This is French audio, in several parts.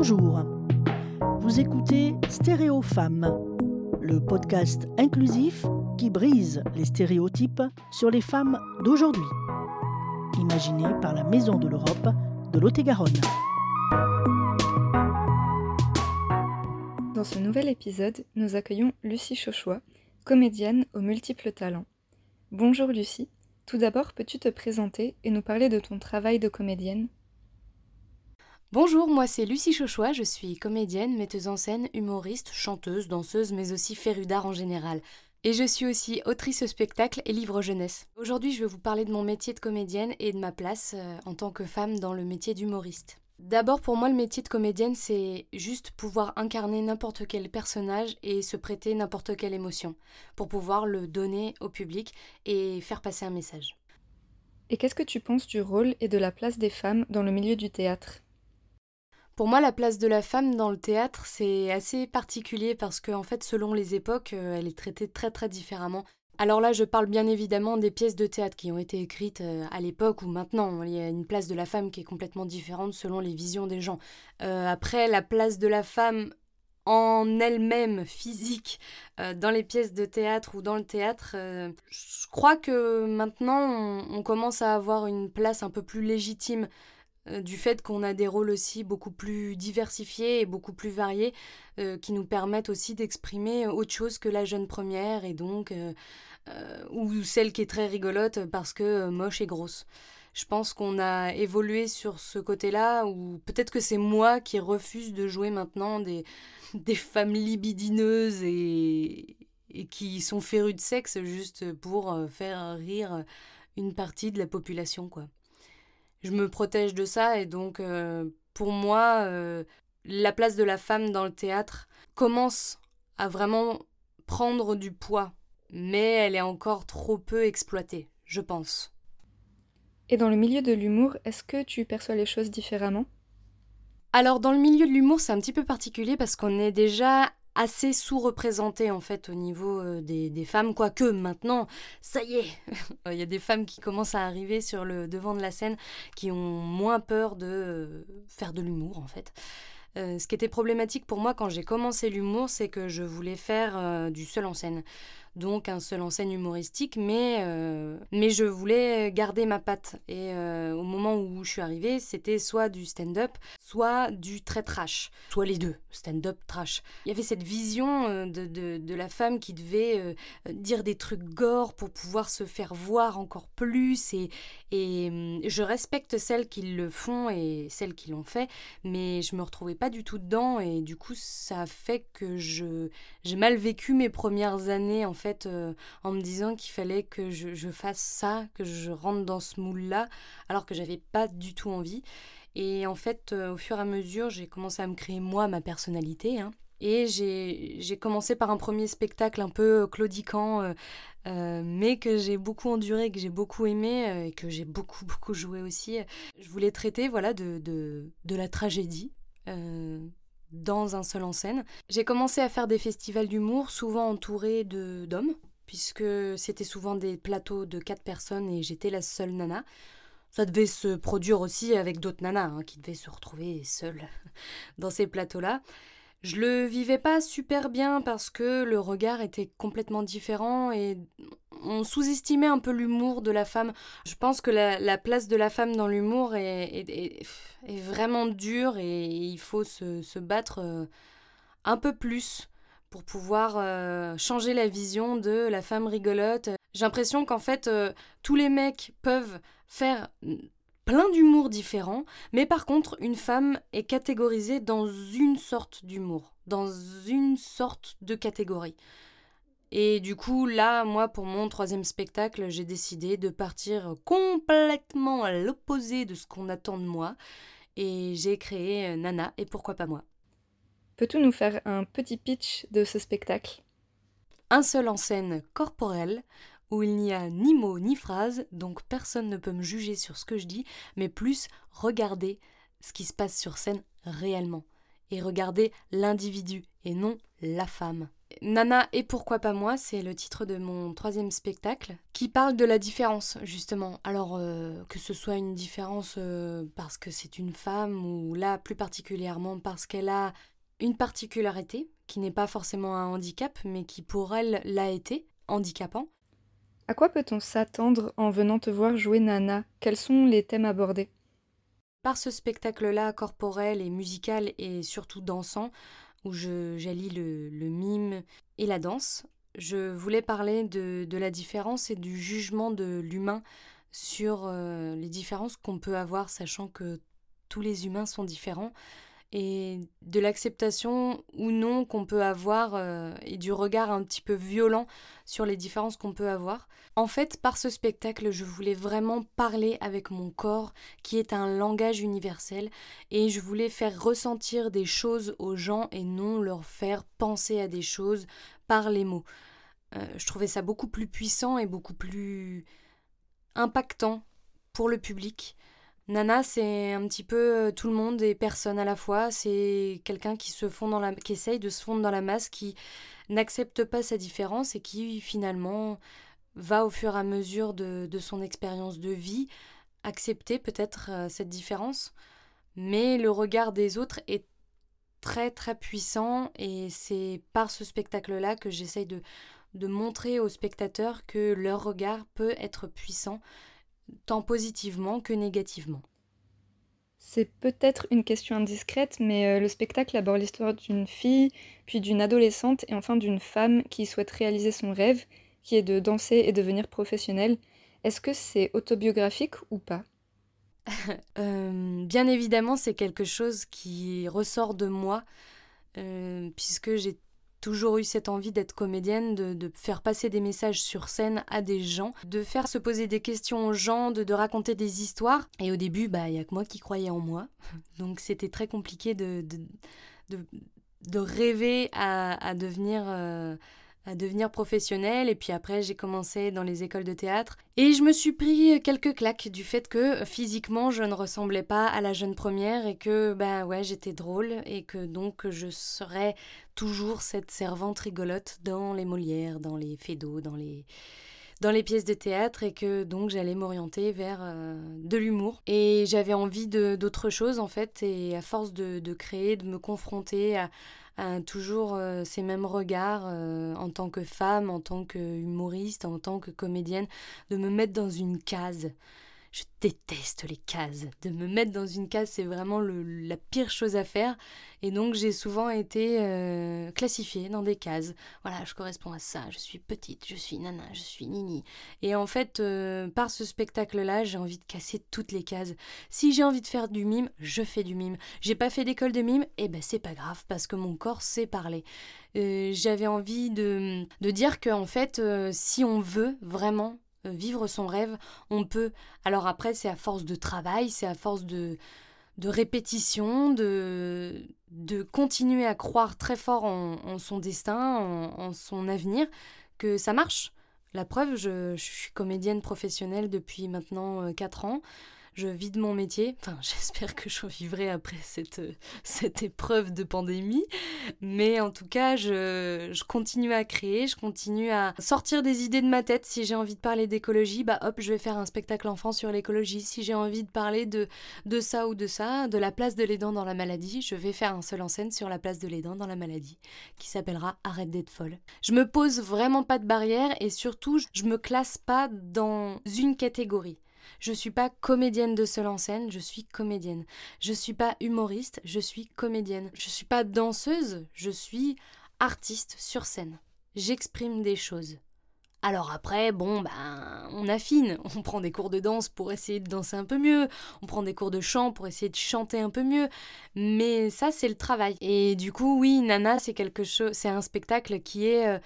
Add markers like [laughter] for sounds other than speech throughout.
Bonjour. Vous écoutez Stéréo Femmes, le podcast inclusif qui brise les stéréotypes sur les femmes d'aujourd'hui. Imaginé par la Maison de l'Europe de Lot-et-Garonne. Dans ce nouvel épisode, nous accueillons Lucie Chauchois, comédienne aux multiples talents. Bonjour Lucie. Tout d'abord, peux-tu te présenter et nous parler de ton travail de comédienne? Bonjour, moi c'est Lucie Chauchois, je suis comédienne, metteuse en scène, humoriste, chanteuse, danseuse, mais aussi férue d'art en général. Et je suis aussi autrice spectacle et livre jeunesse. Aujourd'hui, je vais vous parler de mon métier de comédienne et de ma place euh, en tant que femme dans le métier d'humoriste. D'abord, pour moi, le métier de comédienne, c'est juste pouvoir incarner n'importe quel personnage et se prêter n'importe quelle émotion, pour pouvoir le donner au public et faire passer un message. Et qu'est-ce que tu penses du rôle et de la place des femmes dans le milieu du théâtre? Pour moi, la place de la femme dans le théâtre, c'est assez particulier parce que, en fait, selon les époques, euh, elle est traitée très très différemment. Alors là, je parle bien évidemment des pièces de théâtre qui ont été écrites euh, à l'époque ou maintenant. Il y a une place de la femme qui est complètement différente selon les visions des gens. Euh, après, la place de la femme en elle-même physique dans les pièces de théâtre ou dans le théâtre, je crois que maintenant on, commence à avoir une place un peu plus légitime du fait qu'on a des rôles aussi beaucoup plus diversifiés et beaucoup plus variés euh, qui nous permettent aussi d'exprimer autre chose que la jeune première et donc euh, ou celle qui est très rigolote parce que moche et grosse. Je pense qu'on a évolué sur ce côté-là ou peut-être que c'est moi qui refuse de jouer maintenant des, [laughs] des femmes libidineuses et, et qui sont férues de sexe juste pour faire rire une partie de la population quoi je me protège de ça et donc euh, pour moi euh, la place de la femme dans le théâtre commence à vraiment prendre du poids mais elle est encore trop peu exploitée je pense. Et dans le milieu de l'humour est-ce que tu perçois les choses différemment? Alors dans le milieu de l'humour c'est un petit peu particulier parce qu'on est déjà assez sous-représentée en fait au niveau euh, des, des, femmes, quoique maintenant, ça y est, [laughs] il y a des femmes qui commencent à arriver sur le devant de la scène qui ont moins peur de euh, faire de l'humour en fait. Euh, ce qui était problématique pour moi quand j'ai commencé l'humour, c'est que je voulais faire du seul en scène donc un seul en scène humoristique, mais, euh, mais je voulais garder ma patte. Et euh, au moment où je suis arrivée, c'était soit du stand-up, soit du très trash, soit les deux, stand-up, trash. Il y avait cette vision euh, de, de, de la femme qui devait dire des trucs gore pour pouvoir se faire voir encore plus. Et, et je respecte celles qui le font et celles qui l'ont fait, mais je me retrouvais pas du tout dedans. Et du coup, ça a fait que je j'ai mal vécu mes premières années en fait euh, en me disant qu'il fallait que je, fasse ça, que je rentre dans ce moule-là, alors que j'avais pas du tout envie. Et en fait, euh, au fur et à mesure, j'ai commencé à me créer moi ma personnalité. Hein. Et j'ai commencé par un premier spectacle un peu claudiquant, euh, mais que j'ai beaucoup enduré, que j'ai beaucoup aimé et que j'ai beaucoup, beaucoup joué aussi. Je voulais traiter voilà, de, de, de la tragédie dans un seul en scène. J'ai commencé à faire des festivals d'humour, souvent entourés d'hommes, puisque c'était souvent des plateaux de quatre personnes et j'étais la seule nana. Ça devait se produire aussi avec d'autres nanas hein, qui devaient se retrouver seules [laughs] dans ces plateaux-là. Je le vivais pas super bien parce que le regard était complètement différent et on sous-estimait un peu l'humour de la femme. Je pense que la, place de la femme dans l'humour est, vraiment dure et il faut se, battre euh, un peu plus pour pouvoir euh, changer la vision de la femme rigolote. J'ai l'impression qu'en fait, euh, tous les mecs peuvent faire plein d'humour différents, mais par contre, une femme est catégorisée dans une sorte d'humour, dans une sorte de catégorie. Et du coup, là, moi, pour mon troisième spectacle, j'ai décidé de partir complètement à l'opposé de ce qu'on attend de moi. Et j'ai créé Nana, et pourquoi pas moi. Peux-tu nous faire un petit pitch de ce spectacle? Un seul en scène corporelle, où il n'y a ni mots ni phrases, donc personne ne peut me juger sur ce que je dis, mais plus regarder ce qui se passe sur scène réellement, et regarder l'individu, et non la femme, Nana et pourquoi pas moi, c'est le titre de mon troisième spectacle, qui parle de la différence, justement. Alors, euh, que ce soit une différence euh, parce que c'est une femme, ou là, plus particulièrement parce qu'elle a une particularité, qui n'est pas forcément un handicap, mais qui pour elle l'a été, handicapant. À quoi peut-on s'attendre en venant te voir jouer Nana? Quels sont les thèmes abordés? Par ce spectacle-là, corporel et musical et surtout dansant, où j'allie le, mime et la danse. Je voulais parler de, de la différence et du jugement de l'humain sur euh, les différences qu'on peut avoir, sachant que tous les humains sont différents, et de l'acceptation ou non qu'on peut avoir euh, et du regard un petit peu violent sur les différences qu'on peut avoir. En fait, par ce spectacle, je voulais vraiment parler avec mon corps, qui est un langage universel, et je voulais faire ressentir des choses aux gens et non leur faire penser à des choses par les mots. Euh, je trouvais ça beaucoup plus puissant et beaucoup plus impactant pour le public. Nana, c'est un petit peu euh, tout le monde et personne à la fois. C'est quelqu'un qui se fond dans la, qui essaye de se fondre dans la masse, qui n'accepte pas sa différence et qui finalement va au fur et à mesure de, son expérience de vie accepter peut-être euh, cette différence. Mais le regard des autres est très très puissant et c'est par ce spectacle-là que j'essaye de, de montrer aux spectateurs que leur regard peut être puissant tant positivement que négativement. C'est peut-être une question indiscrète, mais euh, le spectacle aborde l'histoire d'une fille, puis d'une adolescente et enfin d'une femme qui souhaite réaliser son rêve, qui est de danser et devenir professionnelle. Est-ce que c'est autobiographique ou pas? [laughs] Euh, Bien évidemment, c'est quelque chose qui ressort de moi, euh, puisque j'ai toujours eu cette envie d'être comédienne, de, faire passer des messages sur scène à des gens, de faire se poser des questions aux gens, de, raconter des histoires. Et au début, bah, il n'y a que moi qui croyais en moi. [laughs] Donc c'était très compliqué de, de, rêver à, devenir... Euh, à devenir professionnelle. Et puis après j'ai commencé dans les écoles de théâtre. Et je me suis pris quelques claques du fait que physiquement je ne ressemblais pas à la jeune première et que ben ouais j'étais drôle et que donc je serais toujours cette servante rigolote dans les Molières, dans les Fédos, dans les dans les pièces de théâtre et que donc j'allais m'orienter vers euh, de l'humour. Et j'avais envie d'autre chose en fait. Et à force de, de créer, de me confronter à, toujours euh, ces mêmes regards euh, en tant que femme, en tant qu'humoriste, en tant que comédienne, de me mettre dans une case. Je déteste les cases. De me mettre dans une case, c'est vraiment la pire chose à faire. Et donc, j'ai souvent été euh, classifiée dans des cases. Voilà, je corresponds à ça. Je suis petite, je suis nana, je suis nini. Et en fait, euh, par ce spectacle-là, j'ai envie de casser toutes les cases. Si j'ai envie de faire du mime, je fais du mime. J'ai pas fait d'école de mime, et eh ben c'est pas grave parce que mon corps sait parler. Euh, j'avais envie de, de dire que en fait, si on veut vraiment vivre son rêve, on peut. Alors après, c'est à force de travail, c'est à force de, de répétition, de, de continuer à croire très fort en, son destin, en, son avenir, que ça marche. La preuve, je, je suis comédienne professionnelle depuis maintenant 4 euh, ans je vis de mon métier. [laughs] J'espère que je vivrai après cette, cette épreuve de pandémie. Mais en tout cas, je, je, continue à créer, je continue à sortir des idées de ma tête. Si j'ai envie de parler d'écologie, bah hop, je vais faire un spectacle enfant sur l'écologie. Si j'ai envie de parler de, de ça ou de ça, de la place de l'aidant dans la maladie, je vais faire un seul en scène sur la place de l'aidant dans la maladie, qui s'appellera Arrête d'être folle. Je me pose vraiment pas de barrière et surtout, je me classe pas dans une catégorie. Je suis pas comédienne de seul en scène, je suis comédienne. Je suis pas humoriste, je suis comédienne. Je suis pas danseuse, je suis artiste sur scène. J'exprime des choses. Alors après, bon, ben, on affine. [laughs] On prend des cours de danse pour essayer de danser un peu mieux. On prend des cours de chant pour essayer de chanter un peu mieux. Mais ça, c'est le travail. Et du coup, oui, Nana, c'est quelque chose, c'est un spectacle qui est euh,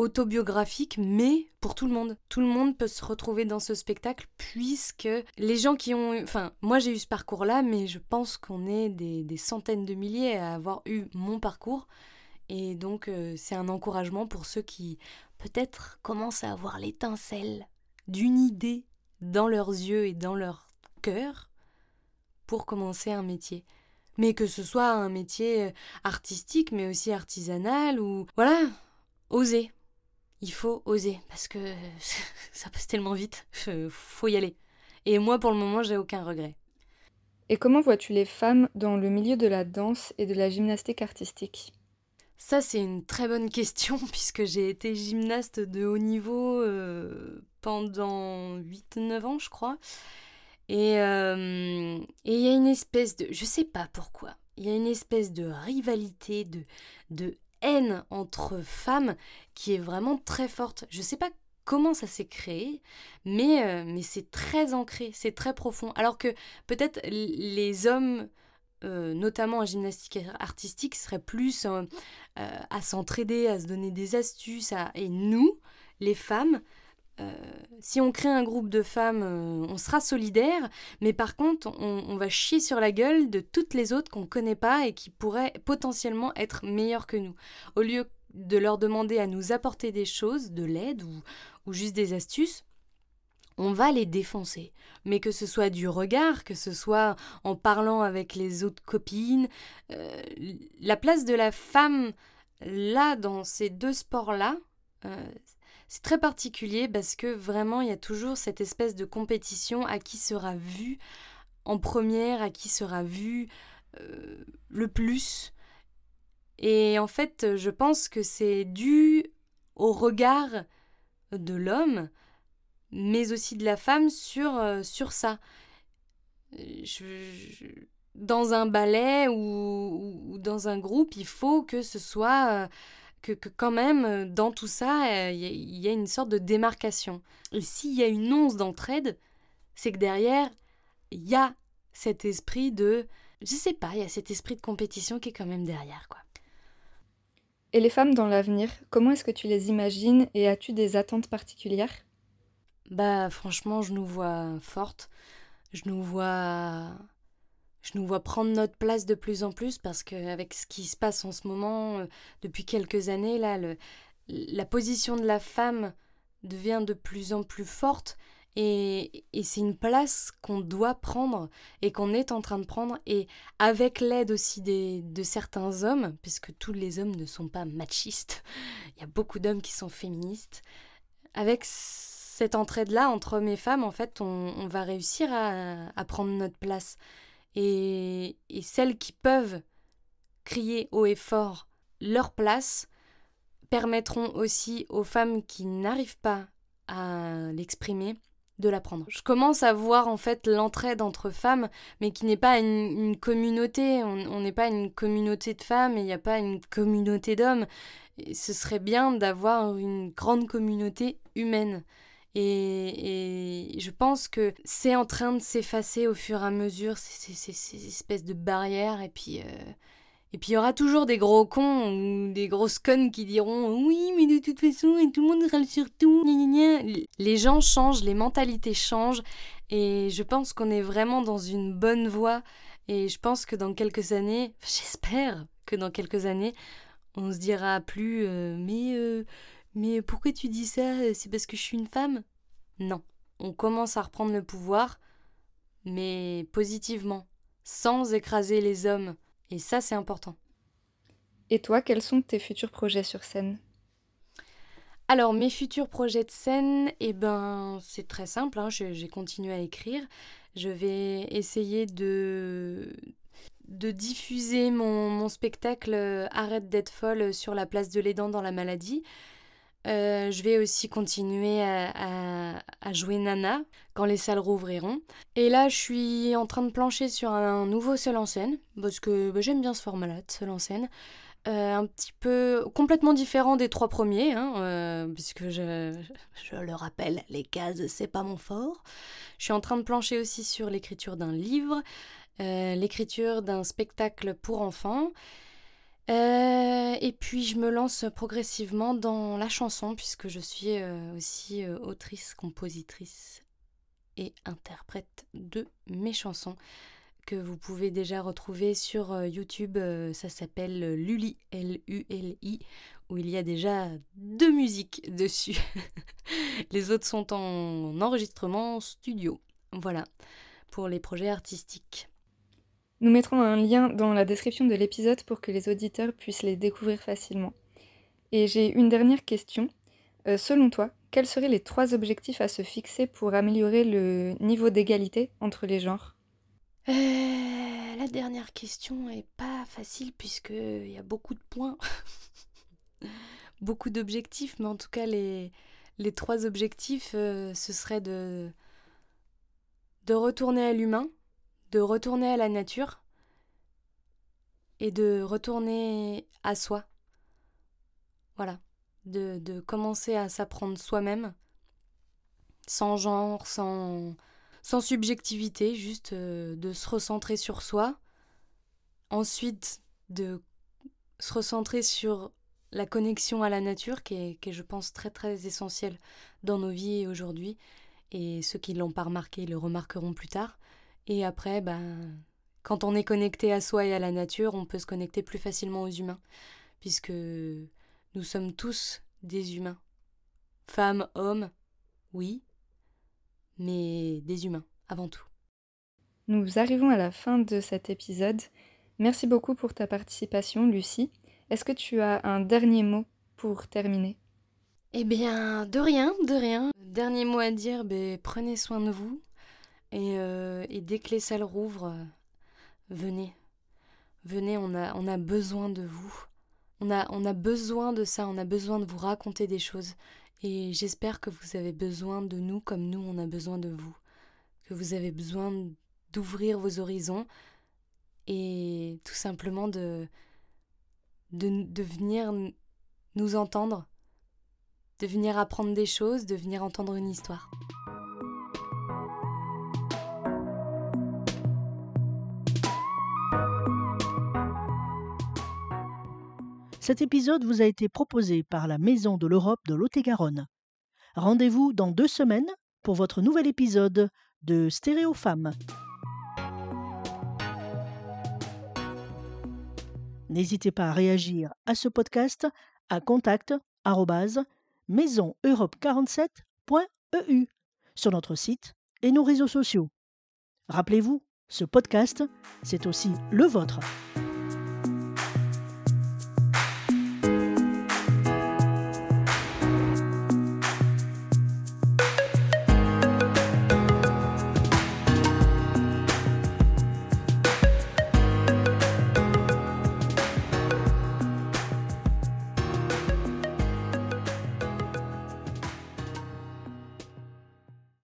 autobiographique, mais pour tout le monde. Tout le monde peut se retrouver dans ce spectacle puisque les gens qui ont... Enfin, moi j'ai eu ce parcours-là, mais je pense qu'on est des, centaines de milliers à avoir eu mon parcours. Et donc euh, c'est un encouragement pour ceux qui peut-être commencent à avoir l'étincelle d'une idée dans leurs yeux et dans leur cœur pour commencer un métier mais que ce soit un métier artistique mais aussi artisanal ou voilà oser. Il faut oser parce que [laughs] ça passe tellement vite. Faut y aller. Et moi, pour le moment, j'ai aucun regret. Et comment vois-tu les femmes dans le milieu de la danse et de la gymnastique artistique? Ça, c'est une très bonne question [laughs] puisque j'ai été gymnaste de haut niveau euh, pendant 8-9 ans, je crois. Euh, et il y a une espèce de... Je sais pas pourquoi. Il y a une espèce de rivalité, de, de haine entre femmes qui est vraiment très forte. Je sais pas comment ça s'est créé, mais, euh, mais c'est très ancré, c'est très profond. Alors que peut-être les hommes, euh, notamment en gymnastique artistique, seraient plus euh, à s'entraider, à se donner des astuces. Et nous, les femmes, si on crée un groupe de femmes, on sera solidaires, mais par contre, on, va chier sur la gueule de toutes les autres qu'on connaît pas et qui pourraient potentiellement être meilleures que nous. Au lieu de leur demander à nous apporter des choses, de l'aide ou, juste des astuces, on va les défoncer. Mais que ce soit du regard, que ce soit en parlant avec les autres copines, euh, la place de la femme là, dans ces deux sports-là, euh, c'est très particulier parce que vraiment, il y a toujours cette espèce de compétition à qui sera vu en première, à qui sera vu euh, le plus. Et en fait, je pense que c'est dû au regard de l'homme, mais aussi de la femme sur, euh, ça. dans un ballet ou, dans un groupe, il faut que ce soit... Euh, que, quand même, dans tout ça, il y, a une sorte de démarcation. Et s'il y a une once d'entraide, c'est que derrière, il y a cet esprit de... Je sais pas, il y a cet esprit de compétition qui est quand même derrière, quoi. Et les femmes dans l'avenir, comment est-ce que tu les imagines et as-tu des attentes particulières? Bah franchement, je nous vois fortes. Je nous vois je nous vois prendre notre place de plus en plus parce qu'avec ce qui se passe en ce moment, euh, depuis quelques années, là, la position de la femme devient de plus en plus forte et, c'est une place qu'on doit prendre et qu'on est en train de prendre, et avec l'aide aussi de certains hommes, puisque tous les hommes ne sont pas machistes, il y a beaucoup d'hommes qui sont féministes. Avec cette entraide-là entre hommes et femmes, en fait, on, va réussir à, prendre notre place. Et, celles qui peuvent crier haut et fort leur place permettront aussi aux femmes qui n'arrivent pas à l'exprimer de l'apprendre. Je commence à voir en fait l'entraide entre femmes, mais qui n'est pas une, communauté. On n'est pas une communauté de femmes et il n'y a pas une communauté d'hommes. Ce serait bien d'avoir une grande communauté humaine. Et, je pense que c'est en train de s'effacer au fur et à mesure, ces, ces, espèces de barrières. Et puis, euh, et puis il y aura toujours des gros cons ou des grosses connes qui diront oui, mais de toute façon, et tout le monde râle sur tout. Les gens changent, les mentalités changent, et je pense qu'on est vraiment dans une bonne voie. Et je pense que dans quelques années, j'espère que dans quelques années, on se dira plus euh, mais euh, mais pourquoi tu dis ça? C'est parce que je suis une femme? Non, on commence à reprendre le pouvoir, mais positivement, sans écraser les hommes. Et ça, c'est important. Et toi, quels sont tes futurs projets sur scène? Alors mes futurs projets de scène, eh ben c'est très simple, hein, j'ai continué à écrire. Je vais essayer de, de diffuser mon, spectacle euh, Arrête d'être folle sur la place de l'aidant dans la maladie. Euh, je vais aussi continuer à, jouer Nana quand les salles rouvriront. Et là, je suis en train de plancher sur un nouveau seul en scène, parce que bah, j'aime bien ce format-là de seul en scène. Euh, un petit peu complètement différent des trois premiers, hein, euh, puisque je, je, le rappelle, les cases, c'est pas mon fort. Je suis en train de plancher aussi sur l'écriture d'un livre, l'écriture d'un spectacle pour enfants. Euh, et puis je me lance progressivement dans la chanson puisque je suis euh, aussi euh, autrice, compositrice et interprète de mes chansons que vous pouvez déjà retrouver sur YouTube. ça s'appelle Luli, L-U-L-I, où il y a déjà deux musiques [laughs] dessus. les autres sont en enregistrement studio. Voilà, pour les projets artistiques. Nous mettrons un lien dans la description de l'épisode pour que les auditeurs puissent les découvrir facilement. Et j'ai une dernière question. Euh, selon toi, quels seraient les trois objectifs à se fixer pour améliorer le niveau d'égalité entre les genres? Euh, La dernière question est pas facile puisqu'il y a beaucoup de points, [laughs] beaucoup d'objectifs, mais en tout cas les, trois objectifs, euh, ce serait de retourner à l'humain, de retourner à la nature et de retourner à soi. Voilà, de, commencer à s'apprendre soi-même, sans genre, sans, sans subjectivité, juste euh, de se recentrer sur soi. Ensuite, de se recentrer sur la connexion à la nature, qui est, qui est je pense, très très essentielle dans nos vies aujourd'hui. Et ceux qui ne l'ont pas remarqué le remarqueront plus tard. Et après, ben, quand on est connecté à soi et à la nature, on peut se connecter plus facilement aux humains, puisque nous sommes tous des humains. Femmes, hommes, oui, mais des humains avant tout. Nous arrivons à la fin de cet épisode. Merci beaucoup pour ta participation, Lucie. Est-ce que tu as un dernier mot pour terminer? Eh bien, de rien, de rien. Dernier mot à dire, ben, prenez soin de vous. Et, euh, et dès que les salles rouvrent, venez. Venez, on a, on a besoin de vous. On a, on a besoin de ça, on a besoin de vous raconter des choses. Et j'espère que vous avez besoin de nous comme nous, on a besoin de vous. Que vous avez besoin d'ouvrir vos horizons et tout simplement de, de, de venir nous entendre, de venir apprendre des choses, de venir entendre une histoire. Cet épisode vous a été proposé par la Maison de l'Europe de Lot-et-Garonne. Rendez-vous dans deux semaines pour votre nouvel épisode de Stéréo Femmes. N'hésitez pas à réagir à ce podcast à contact maisoneurope47.eu sur notre site et nos réseaux sociaux. Rappelez-vous, ce podcast, c'est aussi le vôtre.